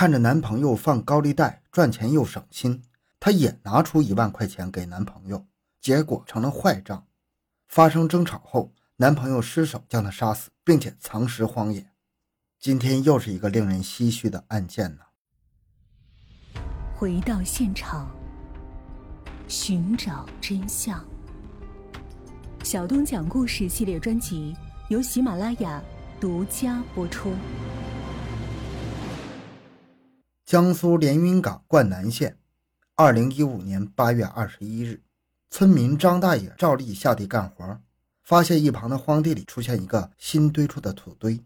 看着男朋友放高利贷赚钱又省心，她也拿出一万块钱给男朋友，结果成了坏账。发生争吵后，男朋友失手将她杀死，并且藏尸荒野。今天又是一个令人唏嘘的案件呢。回到现场，寻找真相。小东讲故事系列专辑由喜马拉雅独家播出。江苏连云港灌南县，二零一五年八月二十一日，村民张大爷照例下地干活，发现一旁的荒地里出现一个新堆出的土堆。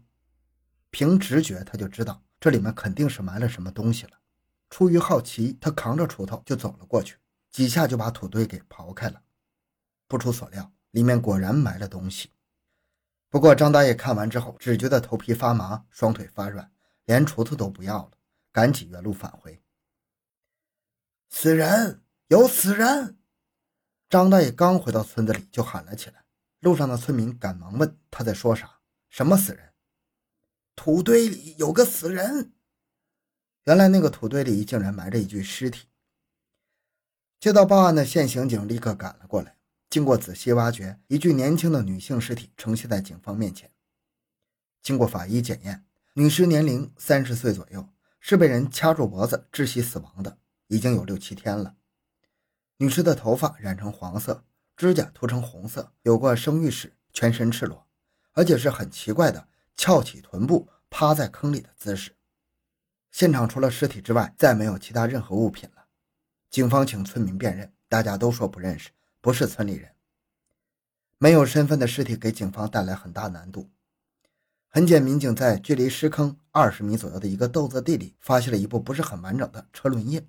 凭直觉，他就知道这里面肯定是埋了什么东西了。出于好奇，他扛着锄头就走了过去，几下就把土堆给刨开了。不出所料。里面果然埋了东西，不过张大爷看完之后只觉得头皮发麻，双腿发软，连锄头都不要了，赶紧原路返回。死人，有死人！张大爷刚回到村子里就喊了起来，路上的村民赶忙问他在说啥，什么死人？土堆里有个死人。原来那个土堆里竟然埋着一具尸体。接到报案的县刑警立刻赶了过来。经过仔细挖掘，一具年轻的女性尸体呈现在警方面前。经过法医检验，女尸年龄三十岁左右，是被人掐住脖子窒息死亡的，已经有六七天了。女尸的头发染成黄色，指甲涂成红色，有过生育史，全身赤裸，而且是很奇怪的翘起臀部趴在坑里的姿势。现场除了尸体之外，再没有其他任何物品了。警方请村民辨认，大家都说不认识。不是村里人，没有身份的尸体给警方带来很大难度。痕检民警在距离尸坑二十米左右的一个豆子地里，发现了一部不是很完整的车轮印。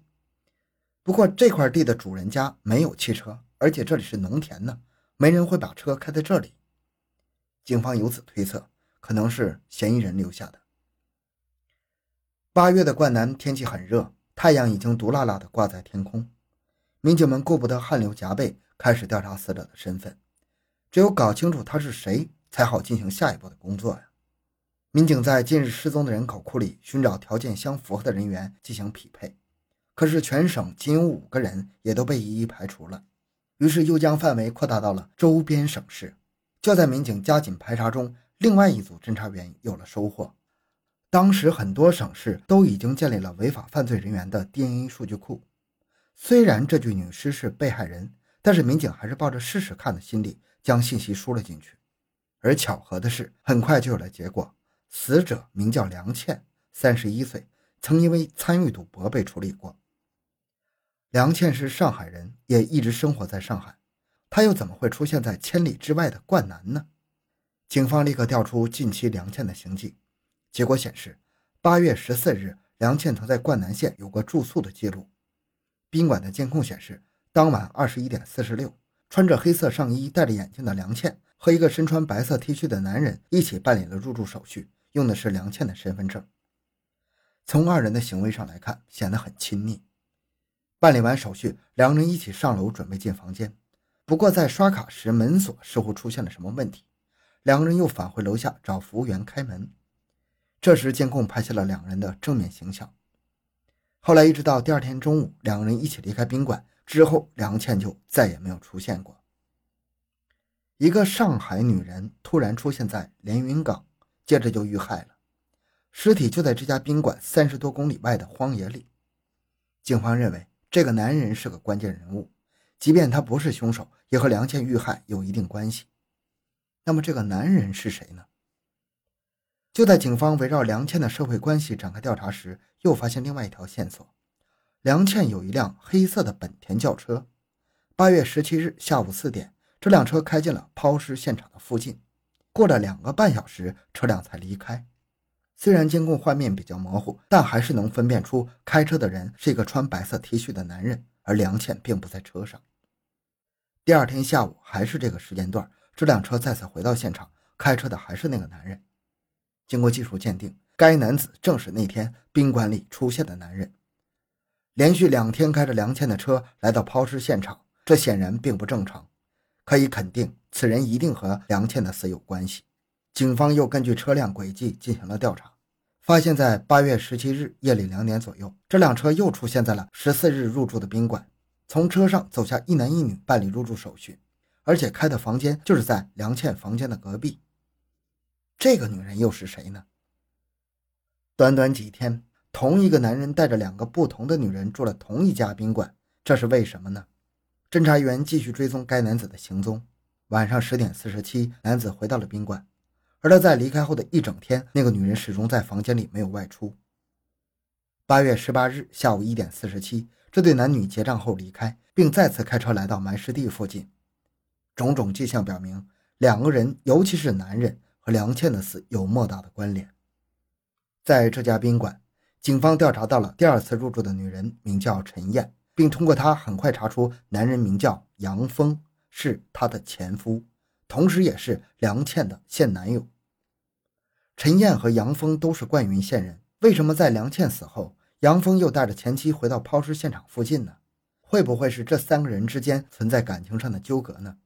不过这块地的主人家没有汽车，而且这里是农田呢，没人会把车开在这里。警方由此推测，可能是嫌疑人留下的。八月的灌南天气很热，太阳已经毒辣辣的挂在天空，民警们顾不得汗流浃背。开始调查死者的身份，只有搞清楚他是谁，才好进行下一步的工作呀。民警在近日失踪的人口库里寻找条件相符合的人员进行匹配，可是全省仅有五个人，也都被一一排除了。于是又将范围扩大到了周边省市。就在民警加紧排查中，另外一组侦查员有了收获。当时很多省市都已经建立了违法犯罪人员的 DNA 数据库，虽然这具女尸是被害人。但是民警还是抱着试试看的心理，将信息输了进去。而巧合的是，很快就有了结果。死者名叫梁倩，三十一岁，曾因为参与赌博被处理过。梁倩是上海人，也一直生活在上海。她又怎么会出现在千里之外的灌南呢？警方立刻调出近期梁倩的行迹，结果显示，八月十四日，梁倩曾在灌南县有过住宿的记录。宾馆的监控显示。当晚二十一点四十六，穿着黑色上衣、戴着眼镜的梁倩和一个身穿白色 T 恤的男人一起办理了入住手续，用的是梁倩的身份证。从二人的行为上来看，显得很亲密。办理完手续，两人一起上楼准备进房间。不过在刷卡时，门锁似乎出现了什么问题，两个人又返回楼下找服务员开门。这时监控拍下了两人的正面形象。后来一直到第二天中午，两个人一起离开宾馆。之后，梁倩就再也没有出现过。一个上海女人突然出现在连云港，接着就遇害了，尸体就在这家宾馆三十多公里外的荒野里。警方认为这个男人是个关键人物，即便他不是凶手，也和梁倩遇害有一定关系。那么，这个男人是谁呢？就在警方围绕梁倩的社会关系展开调查时，又发现另外一条线索。梁倩有一辆黑色的本田轿车。八月十七日下午四点，这辆车开进了抛尸现场的附近。过了两个半小时，车辆才离开。虽然监控画面比较模糊，但还是能分辨出开车的人是一个穿白色 T 恤的男人，而梁倩并不在车上。第二天下午还是这个时间段，这辆车再次回到现场，开车的还是那个男人。经过技术鉴定，该男子正是那天宾馆里出现的男人。连续两天开着梁倩的车来到抛尸现场，这显然并不正常。可以肯定，此人一定和梁倩的死有关系。警方又根据车辆轨迹进行了调查，发现，在八月十七日夜里两点左右，这辆车又出现在了十四日入住的宾馆。从车上走下一男一女办理入住手续，而且开的房间就是在梁倩房间的隔壁。这个女人又是谁呢？短短几天，同一个男人带着两个不同的女人住了同一家宾馆，这是为什么呢？侦查员继续追踪该男子的行踪。晚上十点四十七，男子回到了宾馆。而他在离开后的一整天，那个女人始终在房间里没有外出。八月十八日下午一点四十七，这对男女结账后离开，并再次开车来到埋尸地附近。种种迹象表明，两个人，尤其是男人和梁倩的死有莫大的关联。在这家宾馆，警方调查到了第二次入住的女人，名叫陈燕，并通过他很快查出男人名叫杨峰，是她的前夫，同时也是梁倩的现男友。陈燕和杨峰都是灌云县人，为什么在梁倩死后，杨峰又带着前妻回到抛尸现场附近呢？会不会是这三个人之间存在感情上的纠葛呢？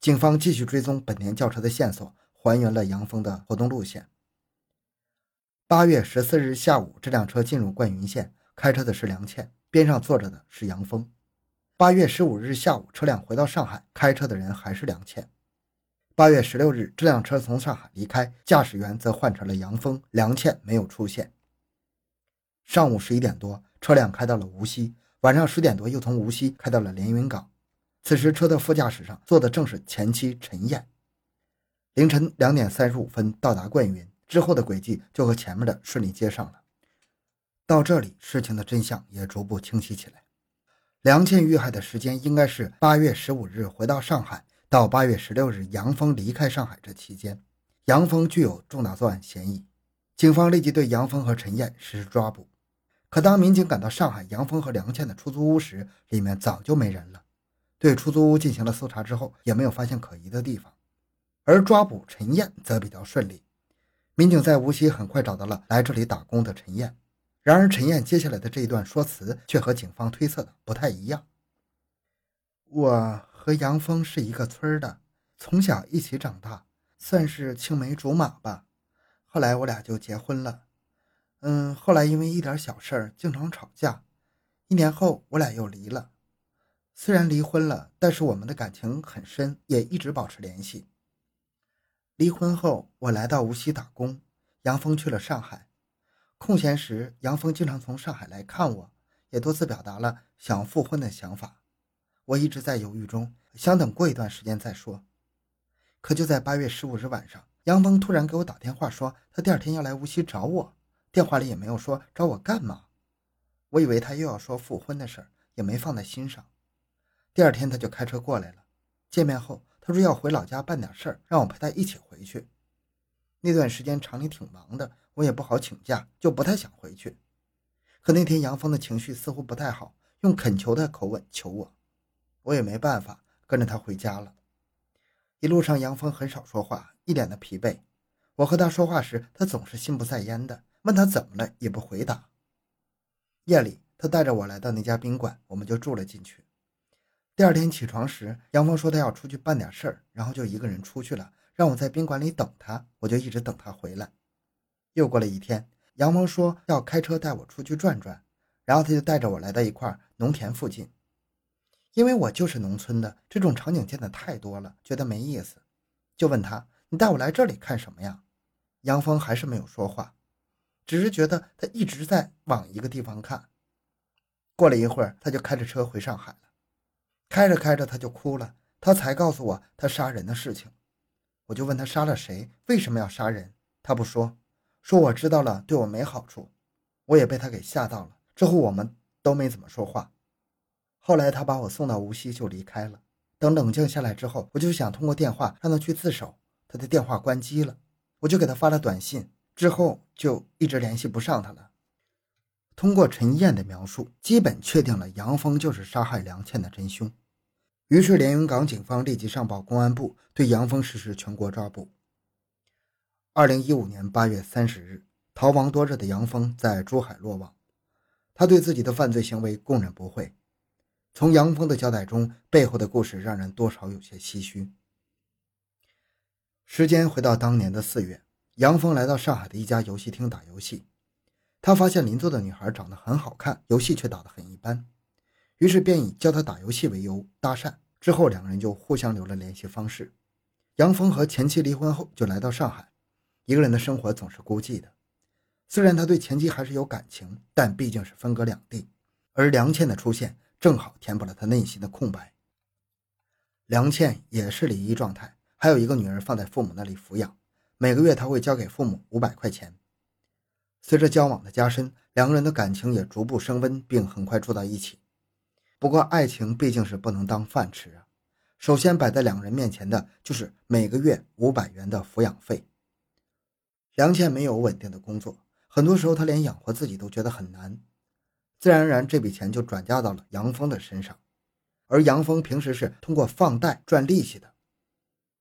警方继续追踪本田轿车的线索，还原了杨峰的活动路线。八月十四日下午，这辆车进入灌云县，开车的是梁倩，边上坐着的是杨峰。八月十五日下午，车辆回到上海，开车的人还是梁倩。八月十六日，这辆车从上海离开，驾驶员则换成了杨峰，梁倩没有出现。上午十一点多，车辆开到了无锡，晚上十点多又从无锡开到了连云港。此时，车的副驾驶上坐的正是前妻陈燕。凌晨两点三十五分到达灌云之后的轨迹就和前面的顺利接上了。到这里，事情的真相也逐步清晰起来。梁倩遇害的时间应该是八月十五日回到上海。到八月十六日，杨峰离开上海这期间，杨峰具有重大作案嫌疑，警方立即对杨峰和陈燕实施抓捕。可当民警赶到上海杨峰和梁倩的出租屋时，里面早就没人了。对出租屋进行了搜查之后，也没有发现可疑的地方。而抓捕陈燕则比较顺利，民警在无锡很快找到了来这里打工的陈燕。然而，陈燕接下来的这一段说辞却和警方推测的不太一样。我。和杨峰是一个村的，从小一起长大，算是青梅竹马吧。后来我俩就结婚了。嗯，后来因为一点小事儿经常吵架，一年后我俩又离了。虽然离婚了，但是我们的感情很深，也一直保持联系。离婚后，我来到无锡打工，杨峰去了上海。空闲时，杨峰经常从上海来看我，也多次表达了想复婚的想法。我一直在犹豫中，想等过一段时间再说。可就在八月十五日晚上，杨峰突然给我打电话说，他第二天要来无锡找我。电话里也没有说找我干嘛。我以为他又要说复婚的事儿，也没放在心上。第二天他就开车过来了。见面后，他说要回老家办点事儿，让我陪他一起回去。那段时间厂里挺忙的，我也不好请假，就不太想回去。可那天杨峰的情绪似乎不太好，用恳求的口吻求我。我也没办法，跟着他回家了。一路上，杨峰很少说话，一脸的疲惫。我和他说话时，他总是心不在焉的，问他怎么了也不回答。夜里，他带着我来到那家宾馆，我们就住了进去。第二天起床时，杨峰说他要出去办点事儿，然后就一个人出去了，让我在宾馆里等他。我就一直等他回来。又过了一天，杨峰说要开车带我出去转转，然后他就带着我来到一块农田附近。因为我就是农村的，这种场景见的太多了，觉得没意思，就问他：“你带我来这里看什么呀？”杨峰还是没有说话，只是觉得他一直在往一个地方看。过了一会儿，他就开着车回上海了。开着开着，他就哭了，他才告诉我他杀人的事情。我就问他杀了谁，为什么要杀人？他不说，说我知道了对我没好处。我也被他给吓到了，之后我们都没怎么说话。后来他把我送到无锡就离开了。等冷静下来之后，我就想通过电话让他去自首，他的电话关机了，我就给他发了短信，之后就一直联系不上他了。通过陈燕的描述，基本确定了杨峰就是杀害梁倩的真凶。于是连云港警方立即上报公安部，对杨峰实施全国抓捕。二零一五年八月三十日，逃亡多日的杨峰在珠海落网，他对自己的犯罪行为供认不讳。从杨峰的交代中，背后的故事让人多少有些唏嘘。时间回到当年的四月，杨峰来到上海的一家游戏厅打游戏，他发现邻座的女孩长得很好看，游戏却打得很一般，于是便以教她打游戏为由搭讪。之后两个人就互相留了联系方式。杨峰和前妻离婚后就来到上海，一个人的生活总是孤寂的。虽然他对前妻还是有感情，但毕竟是分隔两地，而梁倩的出现正好填补了他内心的空白。梁倩也是离异状态，还有一个女儿放在父母那里抚养，每个月他会交给父母五百块钱。随着交往的加深，两个人的感情也逐步升温，并很快住到一起。不过，爱情毕竟是不能当饭吃啊。首先摆在两个人面前的就是每个月五百元的抚养费。梁倩没有稳定的工作，很多时候她连养活自己都觉得很难，自然而然这笔钱就转嫁到了杨峰的身上。而杨峰平时是通过放贷赚利息的，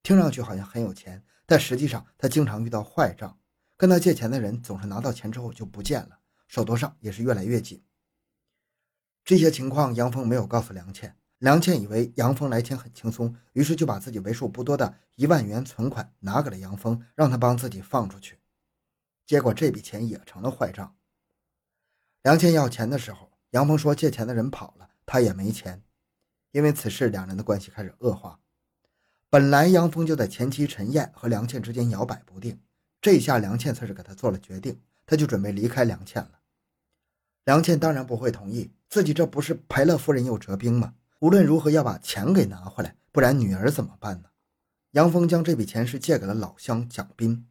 听上去好像很有钱，但实际上他经常遇到坏账，跟他借钱的人总是拿到钱之后就不见了，手头上也是越来越紧。这些情况杨峰没有告诉梁倩，梁倩以为杨峰来钱很轻松，于是就把自己为数不多的一万元存款拿给了杨峰，让他帮自己放出去。结果这笔钱也成了坏账。梁倩要钱的时候，杨峰说借钱的人跑了，他也没钱。因为此事，两人的关系开始恶化。本来杨峰就在前妻陈燕和梁倩之间摇摆不定，这下梁倩算是给他做了决定，他就准备离开梁倩了。梁倩当然不会同意，自己这不是赔了夫人又折兵吗？无论如何要把钱给拿回来，不然女儿怎么办呢？杨峰将这笔钱是借给了老乡蒋斌，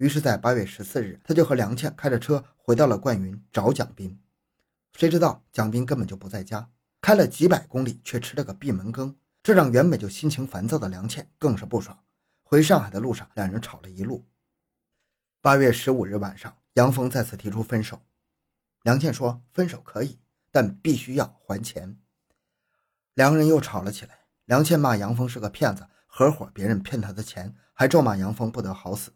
于是，在八月十四日，他就和梁倩开着车回到了灌云找蒋斌。谁知道蒋斌根本就不在家。开了几百公里，却吃了个闭门羹，这让原本就心情烦躁的梁倩更是不爽。回上海的路上，两人吵了一路。八月十五日晚上，杨峰再次提出分手。梁倩说：“分手可以，但必须要还钱。”两个人又吵了起来。梁倩骂杨峰是个骗子，合伙别人骗他的钱，还咒骂杨峰不得好死。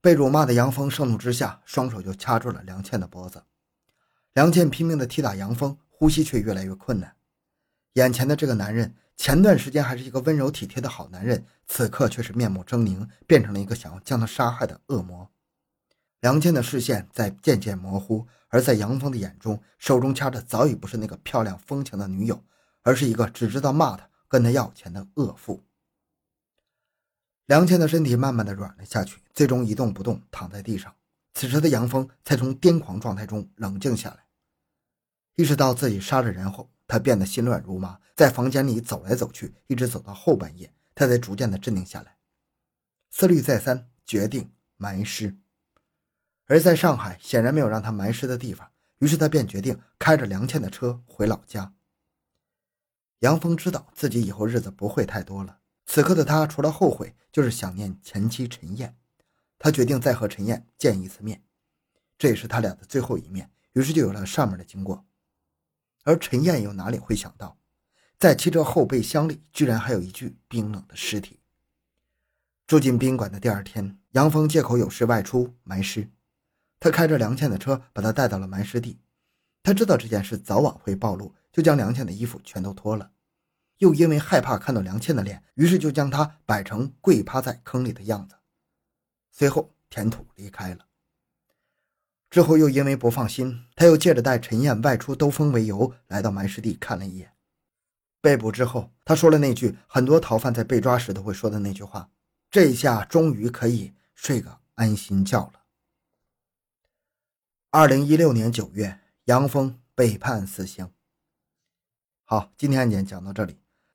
被辱骂的杨峰盛怒之下，双手就掐住了梁倩的脖子。梁倩拼命地踢打杨峰。呼吸却越来越困难。眼前的这个男人，前段时间还是一个温柔体贴的好男人，此刻却是面目狰狞，变成了一个想要将他杀害的恶魔。梁倩的视线在渐渐模糊，而在杨峰的眼中，手中掐着早已不是那个漂亮风情的女友，而是一个只知道骂他、跟他要钱的恶妇。梁倩的身体慢慢的软了下去，最终一动不动躺在地上。此时的杨峰才从癫狂状态中冷静下来。意识到自己杀了人后，他变得心乱如麻，在房间里走来走去，一直走到后半夜，他才逐渐的镇定下来，思虑再三，决定埋尸。而在上海，显然没有让他埋尸的地方，于是他便决定开着梁倩的车回老家。杨峰知道自己以后日子不会太多了，此刻的他除了后悔，就是想念前妻陈燕。他决定再和陈燕见一次面，这也是他俩的最后一面。于是就有了上面的经过。而陈燕又哪里会想到，在汽车后备箱里居然还有一具冰冷的尸体。住进宾馆的第二天，杨峰借口有事外出埋尸。他开着梁倩的车，把她带到了埋尸地。他知道这件事早晚会暴露，就将梁倩的衣服全都脱了。又因为害怕看到梁倩的脸，于是就将她摆成跪趴在坑里的样子，随后填土离开了。之后又因为不放心，他又借着带陈燕外出兜风为由，来到埋尸地看了一眼。被捕之后，他说了那句很多逃犯在被抓时都会说的那句话：“这下终于可以睡个安心觉了。”二零一六年九月，杨峰被判死刑。好，今天案件讲到这里。